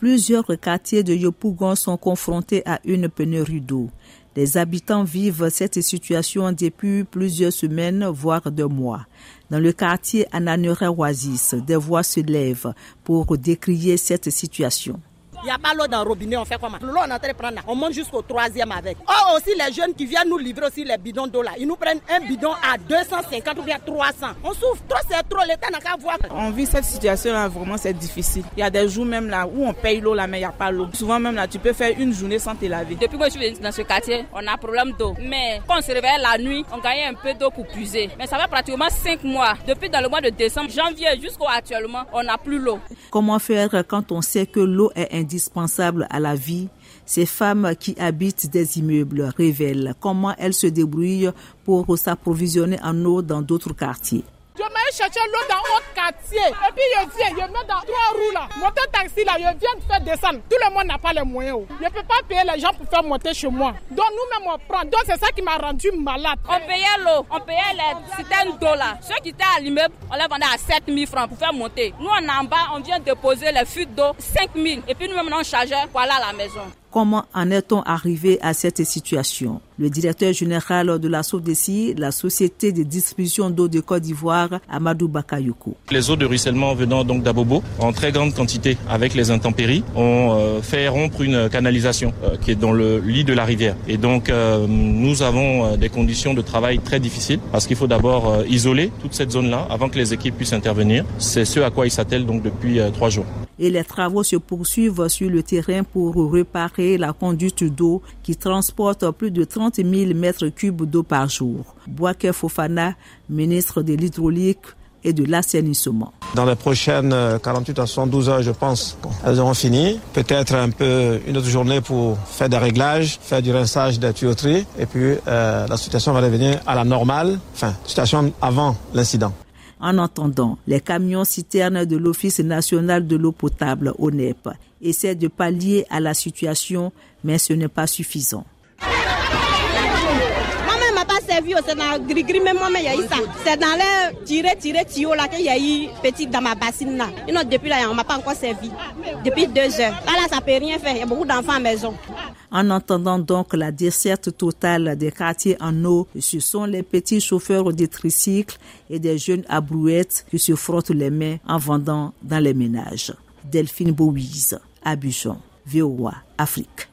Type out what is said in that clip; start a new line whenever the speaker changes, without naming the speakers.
Plusieurs quartiers de Yopougon sont confrontés à une pénurie d'eau. Les habitants vivent cette situation depuis plusieurs semaines, voire deux mois. Dans le quartier Ananure-Oasis, des voix se lèvent pour décrier cette situation.
Il n'y a pas l'eau dans le robinet, on fait comment L'eau, on est en train de prendre là. On monte jusqu'au troisième avec. Oh, aussi les jeunes qui viennent nous livrer aussi les bidons d'eau là. Ils nous prennent un bidon à 250 ou bien 300. On souffre trop, c'est trop. L'État n'a qu'à voir.
On vit cette situation là, vraiment, c'est difficile. Il y a des jours même là où on paye l'eau là, mais il n'y a pas l'eau. Souvent même là, tu peux faire une journée sans te laver.
Depuis que je suis venue dans ce quartier, on a problème d'eau. Mais quand on se réveille la nuit, on gagne un peu d'eau pour puiser. Mais ça fait pratiquement 5 mois. Depuis dans le mois de décembre, janvier jusqu'à actuellement, on n'a plus l'eau.
Comment faire quand on sait que l'eau est indispensable à la vie, ces femmes qui habitent des immeubles révèlent comment elles se débrouillent pour s'approvisionner en eau dans d'autres quartiers.
Je chercher l'eau dans. Et puis je dans là. Moteur taxi là, je viens de faire descendre. Tout le monde n'a pas les moyens. Je ne peux pas payer les gens pour faire monter chez moi. Donc nous-mêmes on prend. Donc c'est ça qui m'a rendu malade.
On payait l'eau, on payait les citernes d'eau. Ceux qui étaient à l'immeuble, on les vendait à 7 000 francs pour faire monter. Nous en bas, on vient déposer les fuites d'eau 5 000. Et puis nous-mêmes on chargeait voilà la maison.
Comment en est-on arrivé à cette situation? Le directeur général de la SODECI, la Société de distribution d'eau de Côte d'Ivoire, Amadou Bakayoko.
Les eaux de ruissellement venant donc d'Abobo en très grande quantité avec les intempéries ont euh, fait rompre une canalisation euh, qui est dans le lit de la rivière. Et donc euh, nous avons des conditions de travail très difficiles parce qu'il faut d'abord isoler toute cette zone-là avant que les équipes puissent intervenir. C'est ce à quoi ils s'attellent donc depuis trois jours.
Et les travaux se poursuivent sur le terrain pour réparer la conduite d'eau qui transporte plus de 30 000 mètres cubes d'eau par jour. Boake Fofana, ministre de l'hydraulique et de l'assainissement.
Dans les prochaines 48 à 72 heures, je pense, elles auront fini. Peut-être un peu une autre journée pour faire des réglages, faire du rinçage des tuyauteries, et puis euh, la situation va revenir à la normale, enfin, situation avant l'incident.
En attendant, les camions citernes de l'Office national de l'eau potable, ONEP, essaient de pallier à la situation, mais ce n'est pas suffisant.
C'est dans gris gris, même moi, il y a eu ça. C'est dans les tirer, tirer, petit dans ma bassine depuis là, on m'a encore servi. Depuis deux heures.
En attendant donc la desserte totale des quartiers en eau, ce sont les petits chauffeurs de tricycles et des jeunes à brouettes qui se frottent les mains en vendant dans les ménages. Delphine Bouise, Abidjan, VOA, Afrique.